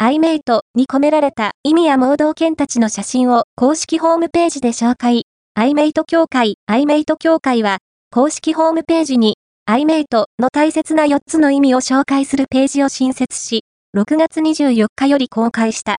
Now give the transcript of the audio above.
アイメイトに込められた意味や盲導犬たちの写真を公式ホームページで紹介。アイメイト協会、アイメイト協会は、公式ホームページに、アイメイトの大切な4つの意味を紹介するページを新設し、6月24日より公開した。